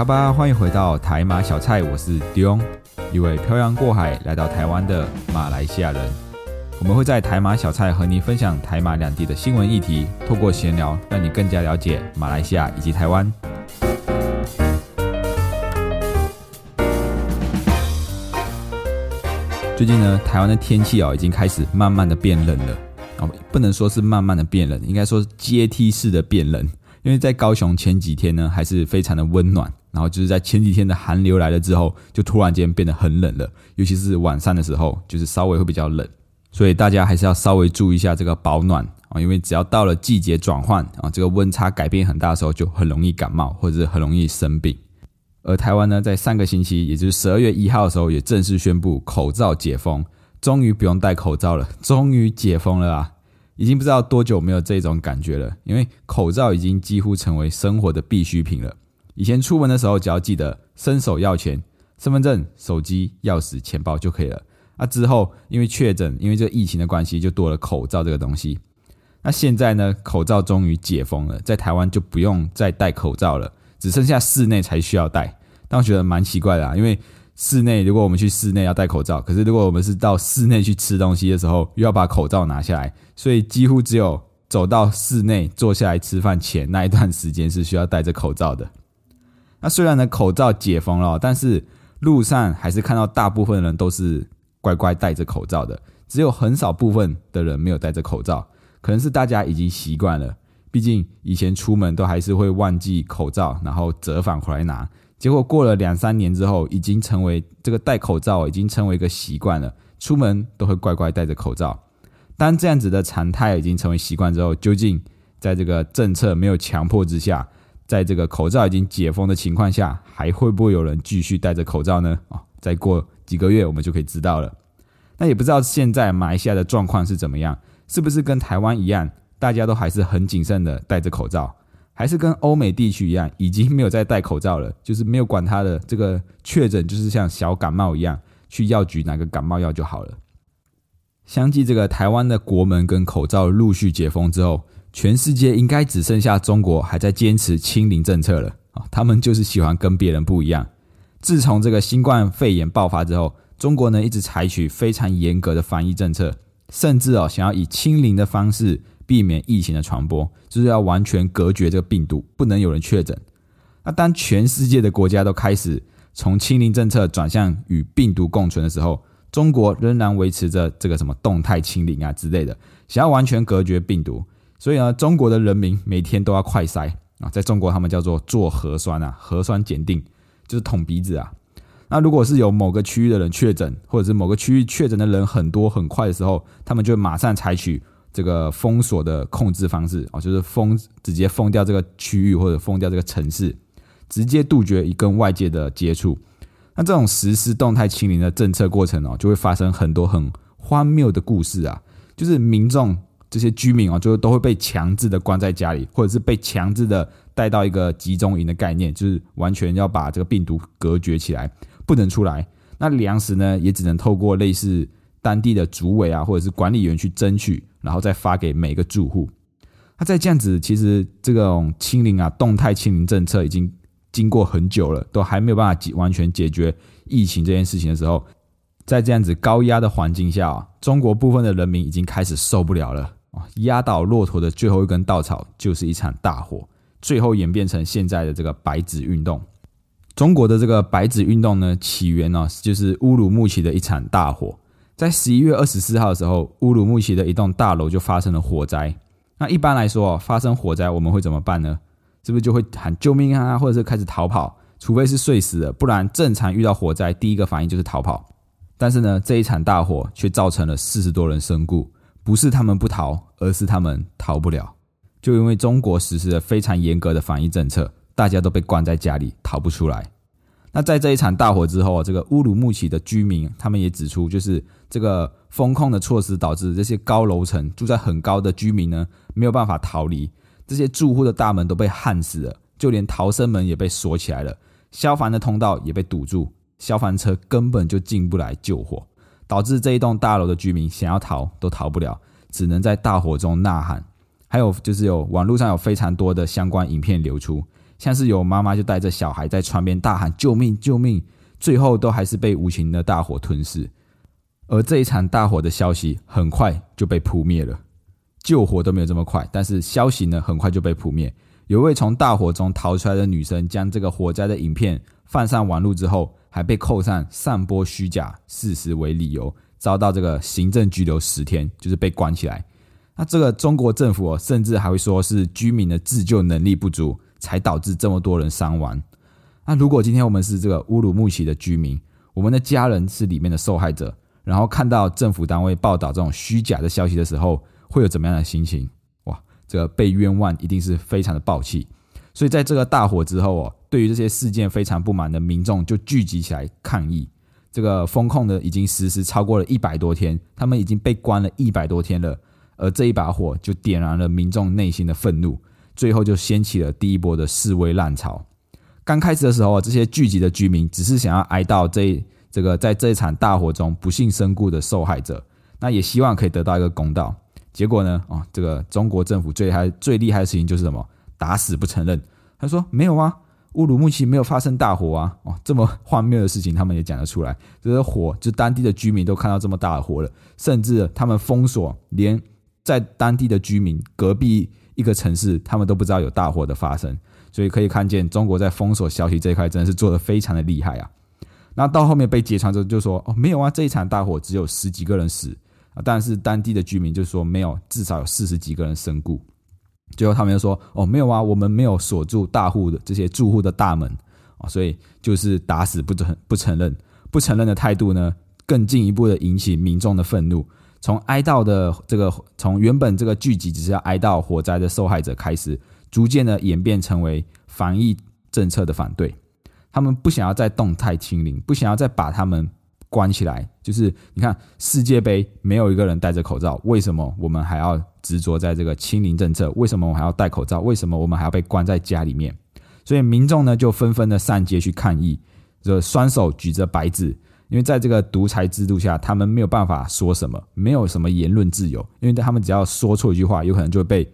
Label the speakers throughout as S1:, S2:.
S1: 卡巴，欢迎回到台马小菜，我是 Dion，一位漂洋过海来到台湾的马来西亚人。我们会在台马小菜和您分享台马两地的新闻议题，透过闲聊，让你更加了解马来西亚以及台湾。最近呢，台湾的天气哦，已经开始慢慢的变冷了哦，不能说是慢慢的变冷，应该说是阶梯式的变冷。因为在高雄前几天呢，还是非常的温暖，然后就是在前几天的寒流来了之后，就突然间变得很冷了，尤其是晚上的时候，就是稍微会比较冷。所以大家还是要稍微注意一下这个保暖啊，因为只要到了季节转换啊，这个温差改变很大的时候，就很容易感冒或者是很容易生病。而台湾呢，在上个星期，也就是十二月一号的时候，也正式宣布口罩解封，终于不用戴口罩了，终于解封了啊！已经不知道多久没有这种感觉了，因为口罩已经几乎成为生活的必需品了。以前出门的时候，只要记得伸手要钱，身份证、手机、钥匙、钱包就可以了。那之后，因为确诊，因为这个疫情的关系，就多了口罩这个东西。那现在呢，口罩终于解封了，在台湾就不用再戴口罩了，只剩下室内才需要戴。但我觉得蛮奇怪的啊，因为室内如果我们去室内要戴口罩，可是如果我们是到室内去吃东西的时候，又要把口罩拿下来，所以几乎只有走到室内坐下来吃饭前那一段时间是需要戴着口罩的。那虽然呢口罩解封了，但是路上还是看到大部分人都是。乖乖戴着口罩的，只有很少部分的人没有戴着口罩，可能是大家已经习惯了。毕竟以前出门都还是会忘记口罩，然后折返回来拿。结果过了两三年之后，已经成为这个戴口罩已经成为一个习惯了，出门都会乖乖戴着口罩。当这样子的常态已经成为习惯之后，究竟在这个政策没有强迫之下，在这个口罩已经解封的情况下，还会不会有人继续戴着口罩呢？啊，再过。几个月我们就可以知道了。那也不知道现在马来西亚的状况是怎么样，是不是跟台湾一样，大家都还是很谨慎的戴着口罩，还是跟欧美地区一样，已经没有再戴口罩了，就是没有管他的这个确诊，就是像小感冒一样，去药局拿个感冒药就好了。相继这个台湾的国门跟口罩陆续解封之后，全世界应该只剩下中国还在坚持清零政策了啊！他们就是喜欢跟别人不一样。自从这个新冠肺炎爆发之后，中国呢一直采取非常严格的防疫政策，甚至哦想要以清零的方式避免疫情的传播，就是要完全隔绝这个病毒，不能有人确诊。那当全世界的国家都开始从清零政策转向与病毒共存的时候，中国仍然维持着这个什么动态清零啊之类的，想要完全隔绝病毒。所以呢，中国的人民每天都要快筛啊，在中国他们叫做做核酸啊，核酸检定。就是捅鼻子啊！那如果是有某个区域的人确诊，或者是某个区域确诊的人很多很快的时候，他们就马上采取这个封锁的控制方式啊，就是封直接封掉这个区域或者封掉这个城市，直接杜绝一跟外界的接触。那这种实施动态清零的政策过程哦，就会发生很多很荒谬的故事啊，就是民众这些居民啊，就都会被强制的关在家里，或者是被强制的。带到一个集中营的概念，就是完全要把这个病毒隔绝起来，不能出来。那粮食呢，也只能透过类似当地的主委啊，或者是管理员去争取，然后再发给每个住户。那在这样子，其实这种清零啊，动态清零政策已经经过很久了，都还没有办法完全解决疫情这件事情的时候，在这样子高压的环境下，中国部分的人民已经开始受不了了！压倒骆驼的最后一根稻草，就是一场大火。最后演变成现在的这个白纸运动。中国的这个白纸运动呢，起源呢就是乌鲁木齐的一场大火。在十一月二十四号的时候，乌鲁木齐的一栋大楼就发生了火灾。那一般来说，发生火灾我们会怎么办呢？是不是就会喊救命啊，或者是开始逃跑？除非是睡死了，不然正常遇到火灾，第一个反应就是逃跑。但是呢，这一场大火却造成了四十多人身故，不是他们不逃，而是他们逃不了。就因为中国实施了非常严格的防疫政策，大家都被关在家里，逃不出来。那在这一场大火之后啊，这个乌鲁木齐的居民他们也指出，就是这个风控的措施导致这些高楼层住在很高的居民呢没有办法逃离，这些住户的大门都被焊死了，就连逃生门也被锁起来了，消防的通道也被堵住，消防车根本就进不来救火，导致这一栋大楼的居民想要逃都逃不了，只能在大火中呐喊。还有就是有网络上有非常多的相关影片流出，像是有妈妈就带着小孩在窗边大喊救命救命，最后都还是被无情的大火吞噬。而这一场大火的消息很快就被扑灭了，救火都没有这么快，但是消息呢很快就被扑灭。有位从大火中逃出来的女生将这个火灾的影片放上网络之后，还被扣上散播虚假事实为理由，遭到这个行政拘留十天，就是被关起来。那这个中国政府，甚至还会说是居民的自救能力不足，才导致这么多人伤亡。那如果今天我们是这个乌鲁木齐的居民，我们的家人是里面的受害者，然后看到政府单位报道这种虚假的消息的时候，会有怎么样的心情？哇，这个被冤枉一定是非常的暴气。所以在这个大火之后哦，对于这些事件非常不满的民众就聚集起来抗议。这个风控的已经实施超过了一百多天，他们已经被关了一百多天了。而这一把火就点燃了民众内心的愤怒，最后就掀起了第一波的示威浪潮。刚开始的时候，这些聚集的居民只是想要哀悼这这个在这一场大火中不幸身故的受害者，那也希望可以得到一个公道。结果呢，哦，这个中国政府最害最厉害的事情就是什么？打死不承认。他说没有啊，乌鲁木齐没有发生大火啊。哦，这么荒谬的事情他们也讲得出来。这个火，就当地的居民都看到这么大的火了，甚至他们封锁连。在当地的居民，隔壁一个城市，他们都不知道有大火的发生，所以可以看见中国在封锁消息这一块真的是做的非常的厉害啊。那到后面被揭穿之后，就说哦没有啊，这一场大火只有十几个人死啊，但是当地的居民就说没有，至少有四十几个人身故。最后他们又说哦没有啊，我们没有锁住大户的这些住户的大门啊，所以就是打死不承不承认，不承认的态度呢，更进一步的引起民众的愤怒。从哀悼的这个，从原本这个聚集只是要哀悼火灾的受害者开始，逐渐的演变成为防疫政策的反对。他们不想要再动态清零，不想要再把他们关起来。就是你看世界杯没有一个人戴着口罩，为什么我们还要执着在这个清零政策？为什么我还要戴口罩？为什么我们还要被关在家里面？所以民众呢就纷纷的上街去抗议，这双手举着白纸。因为在这个独裁制度下，他们没有办法说什么，没有什么言论自由。因为他们只要说错一句话，有可能就会被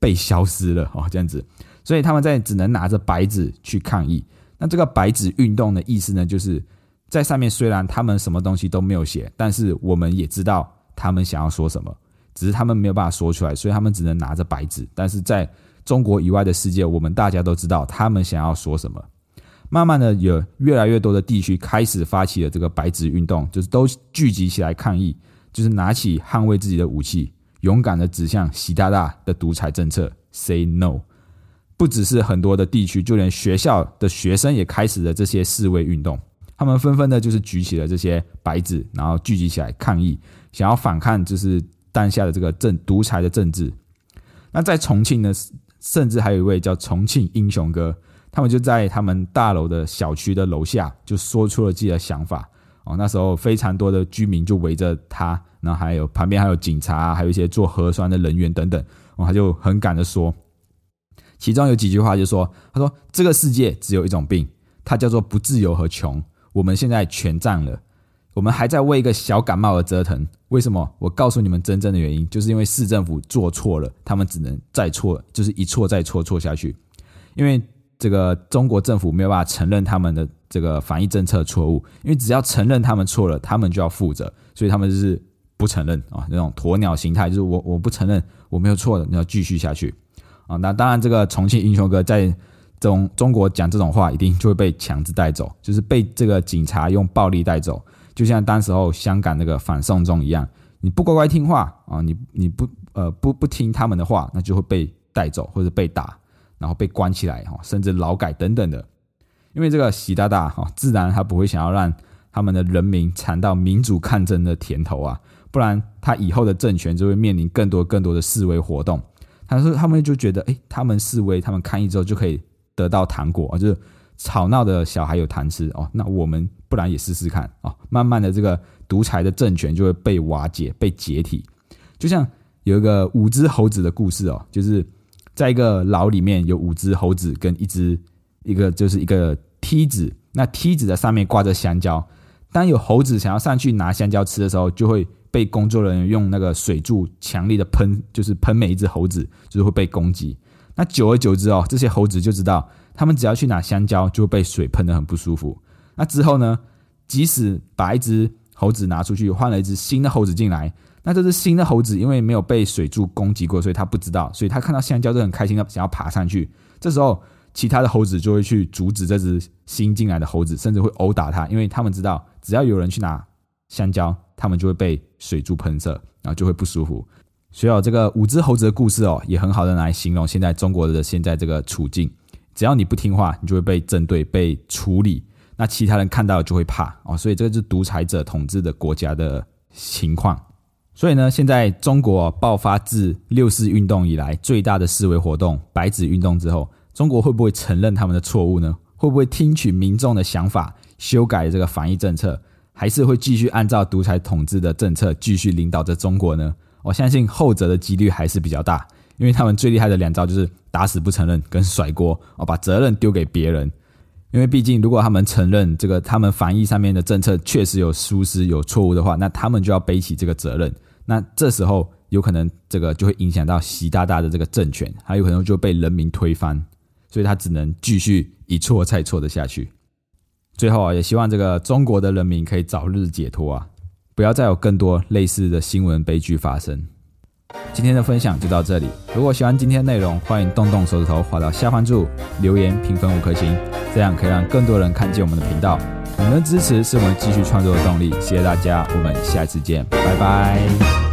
S1: 被消失了哦，这样子。所以他们在只能拿着白纸去抗议。那这个白纸运动的意思呢，就是在上面虽然他们什么东西都没有写，但是我们也知道他们想要说什么，只是他们没有办法说出来，所以他们只能拿着白纸。但是在中国以外的世界，我们大家都知道他们想要说什么。慢慢的，有越来越多的地区开始发起了这个白纸运动，就是都聚集起来抗议，就是拿起捍卫自己的武器，勇敢的指向习大大的独裁政策，say no。不只是很多的地区，就连学校的学生也开始了这些示威运动，他们纷纷的就是举起了这些白纸，然后聚集起来抗议，想要反抗就是当下的这个政独裁的政治。那在重庆呢，甚至还有一位叫重庆英雄哥。他们就在他们大楼的小区的楼下，就说出了自己的想法。哦，那时候非常多的居民就围着他，然后还有旁边还有警察，还有一些做核酸的人员等等。哦，他就很敢的说，其中有几句话就说：“他说这个世界只有一种病，它叫做不自由和穷。我们现在全占了，我们还在为一个小感冒而折腾。为什么？我告诉你们真正的原因，就是因为市政府做错了，他们只能再错，就是一错再错，错下去，因为。”这个中国政府没有办法承认他们的这个防疫政策错误，因为只要承认他们错了，他们就要负责，所以他们就是不承认啊，那种鸵鸟心态，就是我我不承认我没有错的，你要继续下去啊。那当然，这个重庆英雄哥在中中国讲这种话，一定就会被强制带走，就是被这个警察用暴力带走，就像当时候香港那个反送中一样，你不乖乖听话啊，你你不呃不不听他们的话，那就会被带走或者被打。然后被关起来哈，甚至劳改等等的，因为这个习大大哈，自然他不会想要让他们的人民尝到民主抗争的甜头啊，不然他以后的政权就会面临更多更多的示威活动。他说他们就觉得，哎，他们示威，他们抗议之后就可以得到糖果啊，就是吵闹的小孩有糖吃哦。那我们不然也试试看哦。慢慢的，这个独裁的政权就会被瓦解、被解体。就像有一个五只猴子的故事哦，就是在一个牢里面有五只猴子跟一只一个就是一个梯子，那梯子的上面挂着香蕉。当有猴子想要上去拿香蕉吃的时候，就会被工作人员用那个水柱强力的喷，就是喷每一只猴子，就是会被攻击。那久而久之哦，这些猴子就知道，他们只要去拿香蕉，就会被水喷的很不舒服。那之后呢，即使把一只猴子拿出去，换了一只新的猴子进来，那这只新的猴子因为没有被水柱攻击过，所以他不知道，所以他看到香蕉就很开心的想要爬上去。这时候。其他的猴子就会去阻止这只新进来的猴子，甚至会殴打它，因为他们知道，只要有人去拿香蕉，他们就会被水柱喷射，然后就会不舒服。所以，这个五只猴子的故事哦，也很好的来形容现在中国的现在这个处境。只要你不听话，你就会被针对、被处理。那其他人看到就会怕哦。所以，这个是独裁者统治的国家的情况。所以呢，现在中国爆发自六四运动以来最大的示威活动——白纸运动之后。中国会不会承认他们的错误呢？会不会听取民众的想法，修改这个防疫政策，还是会继续按照独裁统治的政策继续领导着中国呢？我相信后者的几率还是比较大，因为他们最厉害的两招就是打死不承认跟甩锅，哦，把责任丢给别人。因为毕竟，如果他们承认这个他们防疫上面的政策确实有疏失、有错误的话，那他们就要背起这个责任。那这时候有可能这个就会影响到习大大的这个政权，还有可能就被人民推翻。所以他只能继续一错再错的下去。最后啊，也希望这个中国的人民可以早日解脱啊，不要再有更多类似的新闻悲剧发生。今天的分享就到这里。如果喜欢今天内容，欢迎动动手指头滑到下方注留言评分五颗星，这样可以让更多人看见我们的频道。你们的支持是我们继续创作的动力。谢谢大家，我们下次见，拜拜。